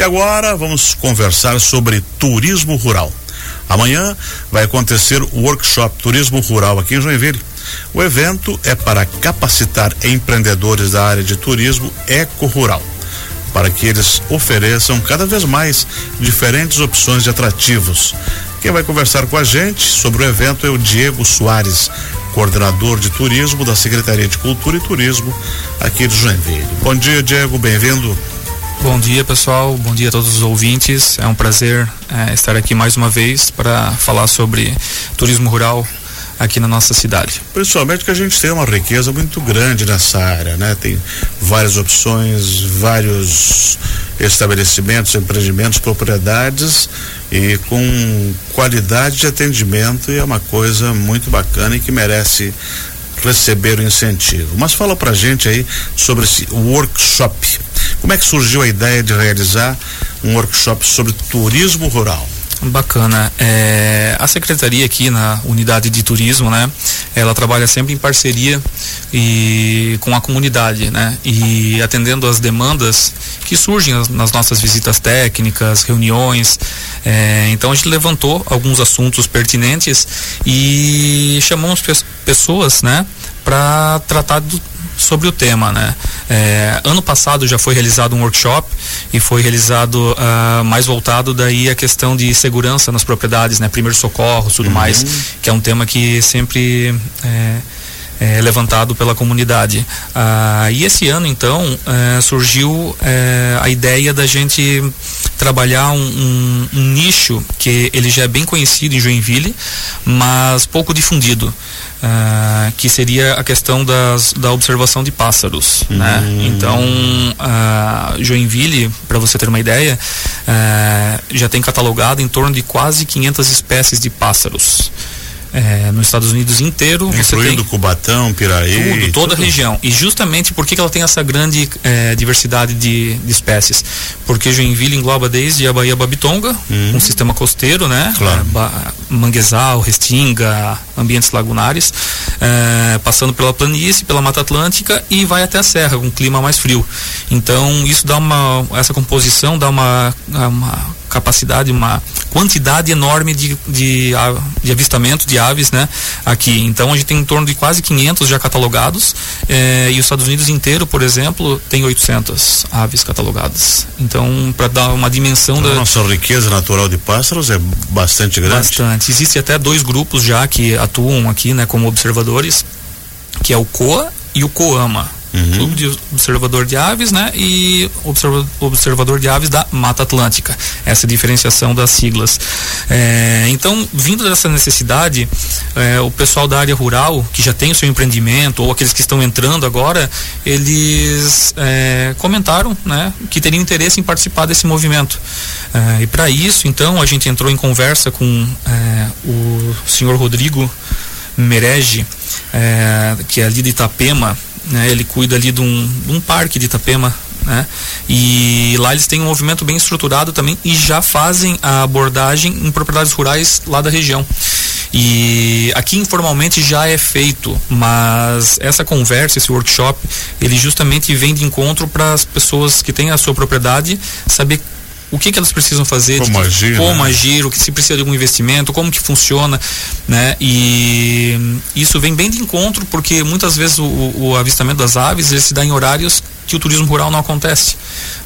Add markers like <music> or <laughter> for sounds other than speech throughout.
E agora vamos conversar sobre turismo rural. Amanhã vai acontecer o workshop Turismo Rural aqui em Joinville. O evento é para capacitar empreendedores da área de turismo eco-rural, para que eles ofereçam cada vez mais diferentes opções de atrativos. Quem vai conversar com a gente sobre o evento é o Diego Soares, coordenador de turismo da Secretaria de Cultura e Turismo aqui de Joinville. Bom dia, Diego, bem-vindo. Bom dia, pessoal. Bom dia a todos os ouvintes. É um prazer é, estar aqui mais uma vez para falar sobre turismo rural aqui na nossa cidade. Principalmente que a gente tem uma riqueza muito grande nessa área, né? Tem várias opções, vários estabelecimentos, empreendimentos, propriedades e com qualidade de atendimento e é uma coisa muito bacana e que merece receber o incentivo. Mas fala pra gente aí sobre esse workshop. Como é que surgiu a ideia de realizar um workshop sobre turismo rural? Bacana. É, a secretaria aqui na unidade de turismo, né? Ela trabalha sempre em parceria e com a comunidade, né? E atendendo as demandas que surgem nas nossas visitas técnicas, reuniões. É, então a gente levantou alguns assuntos pertinentes e chamamos pessoas, né? Para tratar do, sobre o tema, né? É, ano passado já foi realizado um workshop e foi realizado uh, mais voltado daí a questão de segurança nas propriedades, né? Primeiros socorros, tudo uhum. mais, que é um tema que sempre é, é, levantado pela comunidade. Ah, e esse ano, então, é, surgiu é, a ideia da gente trabalhar um, um, um, nicho que ele já é bem conhecido em Joinville, mas pouco difundido. Uh, que seria a questão das, da observação de pássaros, né? Hum. Então, uh, Joinville, para você ter uma ideia, uh, já tem catalogado em torno de quase 500 espécies de pássaros é, nos Estados Unidos inteiro. Incluindo Cubatão, Piraí. Tudo, toda tudo. a região. E justamente por que ela tem essa grande é, diversidade de, de, espécies? Porque Joinville engloba desde a Baía Babitonga, hum. um sistema costeiro, né? Claro. É, manguezal, restinga, ambientes lagunares, é, passando pela planície, pela Mata Atlântica e vai até a serra, com um clima mais frio. Então isso dá uma, essa composição dá uma, uma capacidade, uma quantidade enorme de, de, de avistamento de aves, né? Aqui. Então a gente tem em torno de quase 500 já catalogados eh, e os Estados Unidos inteiro, por exemplo, tem 800 aves catalogadas. Então, para dar uma dimensão então, da nossa riqueza natural de pássaros é bastante grande. Bastante. Existe até dois grupos já que atuam aqui, né, como observadores, que é o COA e o COAMA Uhum. Clube de Observador de Aves, né? E observa, Observador de Aves da Mata Atlântica. Essa diferenciação das siglas. É, então, vindo dessa necessidade, é, o pessoal da área rural, que já tem o seu empreendimento, ou aqueles que estão entrando agora, eles é, comentaram, né? Que teriam interesse em participar desse movimento. É, e para isso, então, a gente entrou em conversa com é, o senhor Rodrigo Merege, é, que é ali de Itapema, né? Ele cuida ali de um, de um parque de Itapema, né? E lá eles têm um movimento bem estruturado também e já fazem a abordagem em propriedades rurais lá da região. E aqui informalmente já é feito, mas essa conversa, esse workshop, ele justamente vem de encontro para as pessoas que têm a sua propriedade saber o que, que elas precisam fazer, como, que, agir, como né? agir, o que se precisa de algum investimento, como que funciona, né? E isso vem bem de encontro porque muitas vezes o, o avistamento das aves ele se dá em horários que o turismo rural não acontece.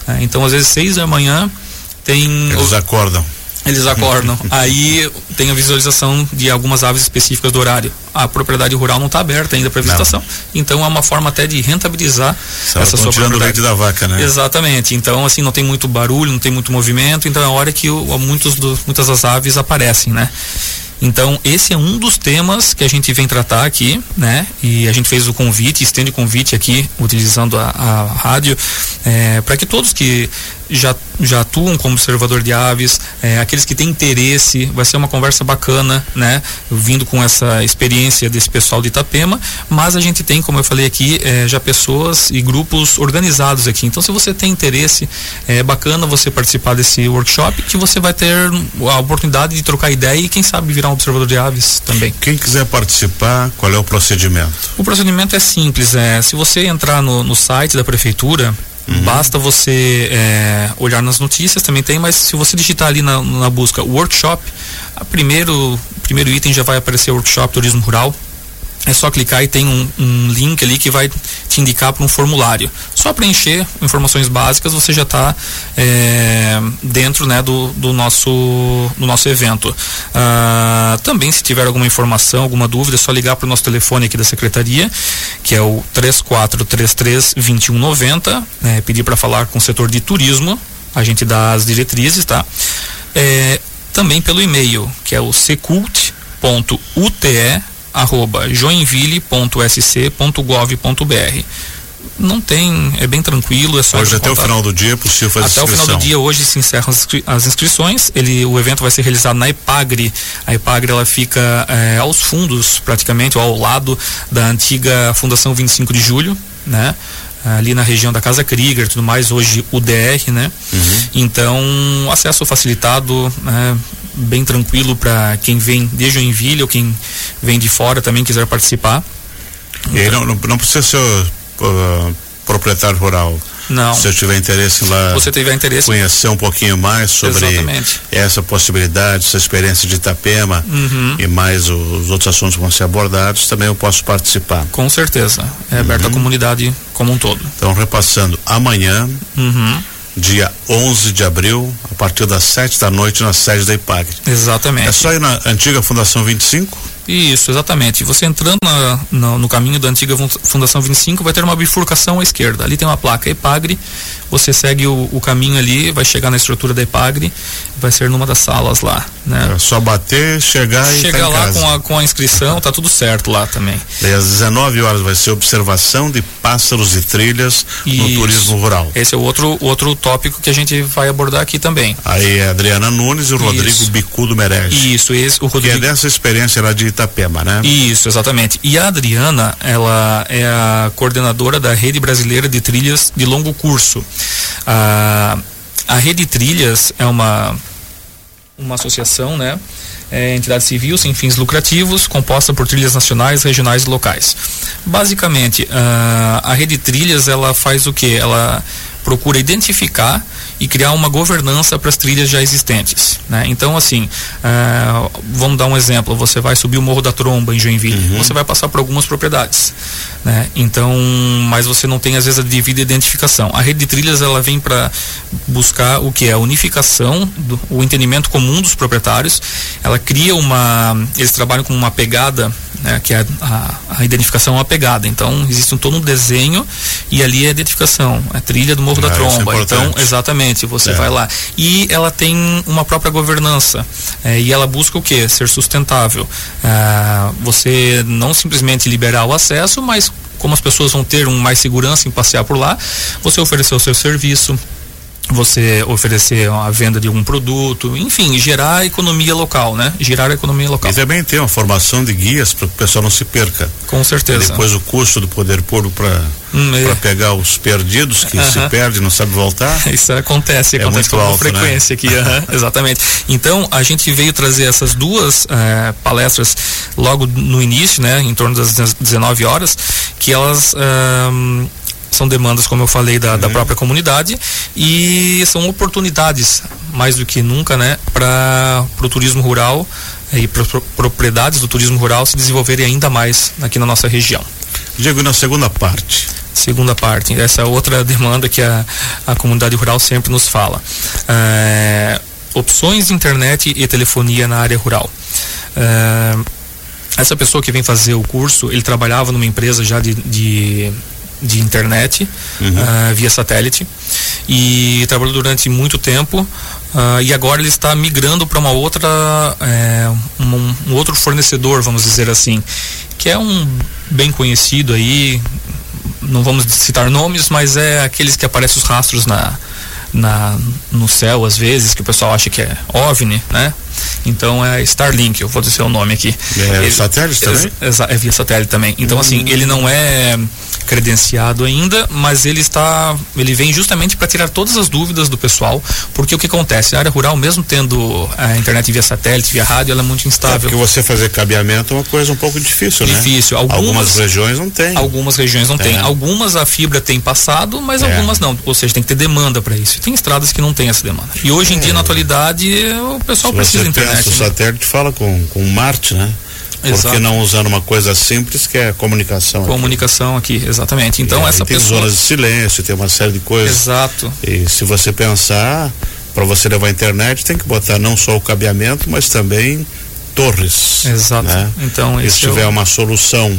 Né? Então às vezes seis da manhã tem eles o, acordam eles acordam. <laughs> Aí tem a visualização de algumas aves específicas do horário. A propriedade rural não está aberta ainda para visitação. Não. Então é uma forma até de rentabilizar essa sua tirando o leite da vaca, né? Exatamente. Então assim não tem muito barulho, não tem muito movimento. Então é a hora que o, muitos do, muitas das aves aparecem, né? Então, esse é um dos temas que a gente vem tratar aqui, né? E a gente fez o convite, estende o convite aqui, utilizando a, a rádio, é, para que todos que já, já atuam como observador de aves, é, aqueles que têm interesse, vai ser uma conversa bacana, né? Vindo com essa experiência desse pessoal de Itapema, mas a gente tem, como eu falei aqui, é, já pessoas e grupos organizados aqui. Então, se você tem interesse, é bacana você participar desse workshop, que você vai ter a oportunidade de trocar ideia e, quem sabe, virar um observador de aves também. Quem quiser participar, qual é o procedimento? O procedimento é simples, é, se você entrar no, no site da prefeitura, Uhum. Basta você é, olhar nas notícias, também tem, mas se você digitar ali na, na busca workshop, a primeiro, primeiro item já vai aparecer workshop turismo rural é só clicar e tem um, um link ali que vai te indicar para um formulário. Só preencher informações básicas, você já está é, dentro né, do, do, nosso, do nosso evento. Ah, também, se tiver alguma informação, alguma dúvida, é só ligar para o nosso telefone aqui da secretaria, que é o 3433-2190, né, pedir para falar com o setor de turismo, a gente dá as diretrizes, tá? É, também pelo e-mail, que é o secult.ute arroba joinville.sc.gov.br não tem, é bem tranquilo, é só Hoje até o final do dia é possível fazer Até o final do dia hoje se encerram as, as, inscrições. Ele, o evento vai ser realizado na Epagre. A Epagre ela fica é, aos fundos, praticamente, ou ao lado da antiga Fundação 25 de Julho, né? ali na região da Casa Krieger, tudo mais, hoje o DR, né? Uhum. Então, acesso facilitado, né? Bem tranquilo para quem vem de Joinville ou quem vem de fora também quiser participar. E aí não, não, precisa ser uh, proprietário rural. Não. Se eu tiver interesse lá. Você tiver interesse. Conhecer um pouquinho mais sobre Exatamente. essa possibilidade, essa experiência de Itapema uhum. e mais os outros assuntos que vão ser abordados, também eu posso participar. Com certeza. É aberto uhum. à comunidade como um todo. Então, repassando, amanhã. Uhum dia 11 de abril, a partir das 7 da noite, na sede da IPAG. Exatamente. É só ir na antiga Fundação 25? Isso, exatamente. Você entrando na, no, no, caminho da antiga Fundação 25, vai ter uma bifurcação à esquerda. Ali tem uma placa EPAGRE. Você segue o, o caminho ali, vai chegar na estrutura da EPAGRE, vai ser numa das salas lá. Né? É só bater, chegar e Chegar tá lá com a, com a inscrição, tá tudo certo lá também. E às 19 horas vai ser observação de pássaros e trilhas Isso. no turismo rural. Esse é o outro, outro tópico que a gente vai abordar aqui também. Aí é a Adriana Nunes e o Rodrigo Isso. Bicudo Merege. Isso, esse, o Rodrigo. Que é dessa experiência lá de Itapema, né? Isso, exatamente. E a Adriana, ela é a coordenadora da Rede Brasileira de Trilhas de Longo Curso. A, a Rede Trilhas é uma, uma associação, né? É, entidade civil sem fins lucrativos, composta por trilhas nacionais, regionais e locais. Basicamente, a, a rede trilhas ela faz o que? Ela procura identificar e criar uma governança para as trilhas já existentes. Né? Então, assim, uh, vamos dar um exemplo: você vai subir o Morro da Tromba em Joinville, uhum. você vai passar por algumas propriedades. Né? Então, mas você não tem às vezes a devida identificação. A rede de trilhas ela vem para buscar o que é a unificação, do, o entendimento comum dos proprietários. Ela cria uma, eles trabalham com uma pegada né, que é a, a, identificação é uma pegada. Então, existe um, todo um desenho e ali é a identificação, a trilha do Morro ah, da é Tromba. É então, exatamente, você é. vai lá. E ela tem uma própria governança. É, e ela busca o que? Ser sustentável. É, você não simplesmente liberar o acesso, mas como as pessoas vão ter um mais segurança em passear por lá, você oferecer o seu serviço, você oferecer a venda de algum produto, enfim, gerar a economia local, né? Gerar a economia local. E também tem uma formação de guias para que o pessoal não se perca. Com certeza. E depois o custo do poder público para hum, é. pegar os perdidos que uh -huh. se perdem não sabe voltar. <laughs> Isso acontece, é acontece com alto, frequência né? aqui, uh <laughs> -huh, exatamente. Então a gente veio trazer essas duas uh, palestras logo no início, né? Em torno das 19 horas, que elas são demandas, como eu falei, da, uhum. da própria comunidade e são oportunidades, mais do que nunca, né, para o turismo rural e para propriedades do turismo rural se desenvolverem ainda mais aqui na nossa região. Diego, na segunda parte. Segunda parte, essa é outra demanda que a, a comunidade rural sempre nos fala. É, opções de internet e telefonia na área rural. É, essa pessoa que vem fazer o curso, ele trabalhava numa empresa já de, de de internet uhum. uh, via satélite e trabalhou durante muito tempo uh, e agora ele está migrando para uma outra é, um, um, outro fornecedor vamos dizer assim que é um bem conhecido aí não vamos citar nomes mas é aqueles que aparecem os rastros na na, no céu às vezes, que o pessoal acha que é OVNI, né? Então é Starlink, eu vou dizer o nome aqui. É ele, satélite também? É, é, via satélite também. Então, assim, hum. assim, ele não é credenciado ainda, mas ele está, ele vem justamente para tirar todas as dúvidas do pessoal, porque o que acontece, a área rural, mesmo tendo a internet via satélite, via rádio, ela é muito instável. É porque você fazer cabeamento é uma coisa um pouco difícil, difícil. né? Difícil. Algumas, algumas, regiões não tem. Algumas regiões não é. tem. Algumas a fibra tem passado, mas é. algumas não. Ou seja, tem que ter demanda para isso. Tem estradas que não tem essa demanda. E hoje em dia, na atualidade, o pessoal Se precisa você internet. Pensa, né? O satélite fala com, com Marte, né? Por que não usando uma coisa simples que é comunicação? Comunicação aqui, aqui exatamente. Então essa tem pessoa. zonas de silêncio, tem uma série de coisas. Exato. E se você pensar, para você levar a internet, tem que botar não só o cabeamento, mas também torres. Exato. Né? Então, e se tiver eu... uma solução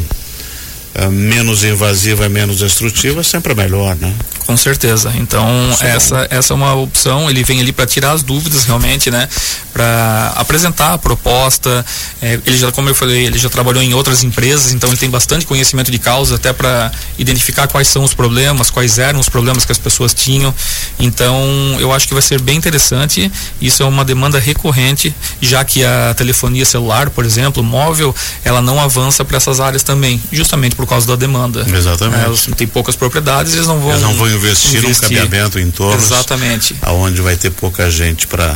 uh, menos invasiva e menos destrutiva, sempre é melhor, né? Com certeza. Então, Sim. essa, essa é uma opção. Ele vem ali para tirar as dúvidas realmente, né? Para apresentar a proposta. É, ele já, como eu falei, ele já trabalhou em outras empresas, então ele tem bastante conhecimento de causa, até para identificar quais são os problemas, quais eram os problemas que as pessoas tinham. Então, eu acho que vai ser bem interessante. Isso é uma demanda recorrente, já que a telefonia celular, por exemplo, móvel, ela não avança para essas áreas também, justamente por causa da demanda. Exatamente. É, têm poucas propriedades, eles não vão. Eles não vão investir, investir. num cabeamento em torno. Exatamente. Aonde vai ter pouca gente para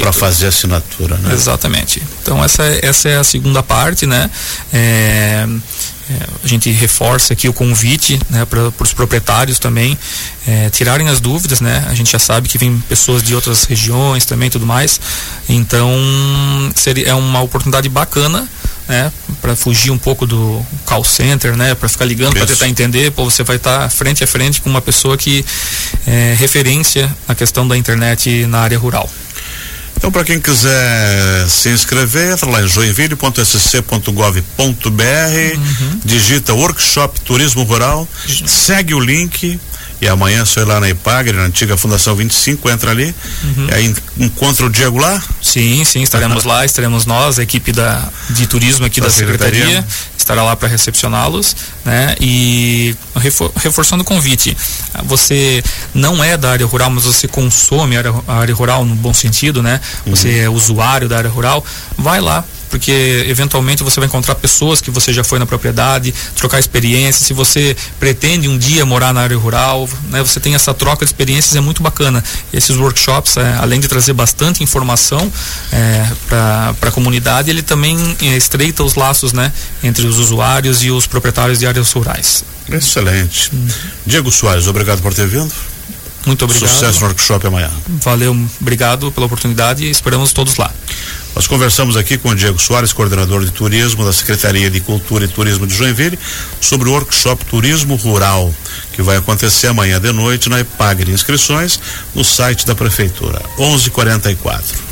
para fazer assinatura, né? Exatamente. Então essa essa é a segunda parte, né? É, é, a gente reforça aqui o convite né, para os proprietários também é, tirarem as dúvidas, né? A gente já sabe que vem pessoas de outras regiões também tudo mais. Então seria, é uma oportunidade bacana né, para fugir um pouco do call center, né, para ficar ligando para tentar entender, pô, você vai estar tá frente a frente com uma pessoa que é referência na questão da internet na área rural. Então, para quem quiser se inscrever, entra lá em joinville.sc.gov.br, uhum. digita Workshop Turismo Rural, segue o link, e amanhã sou lá na Ipagre, na antiga Fundação 25, entra ali. Uhum. E aí encontra o Diego lá? Sim, sim, estaremos lá, estaremos nós, a equipe da, de turismo aqui da, da secretaria, secretaria, estará lá para recepcioná-los, né? E refor, reforçando o convite, você não é da área rural, mas você consome a área, a área rural no bom sentido, né? Você uhum. é usuário da área rural, vai lá, porque eventualmente você vai encontrar pessoas que você já foi na propriedade, trocar experiências. Se você pretende um dia morar na área rural, né, você tem essa troca de experiências, é muito bacana. Esses workshops, é, além de trazer bastante informação é, para a comunidade, ele também é, estreita os laços né, entre os usuários e os proprietários de áreas rurais. Excelente. Hum. Diego Soares, obrigado por ter vindo. Muito obrigado. Sucesso no workshop amanhã. Valeu, obrigado pela oportunidade e esperamos todos lá. Nós conversamos aqui com o Diego Soares, coordenador de turismo da Secretaria de Cultura e Turismo de Joinville, sobre o workshop Turismo Rural, que vai acontecer amanhã de noite na Epagre. Inscrições no site da Prefeitura, 1144.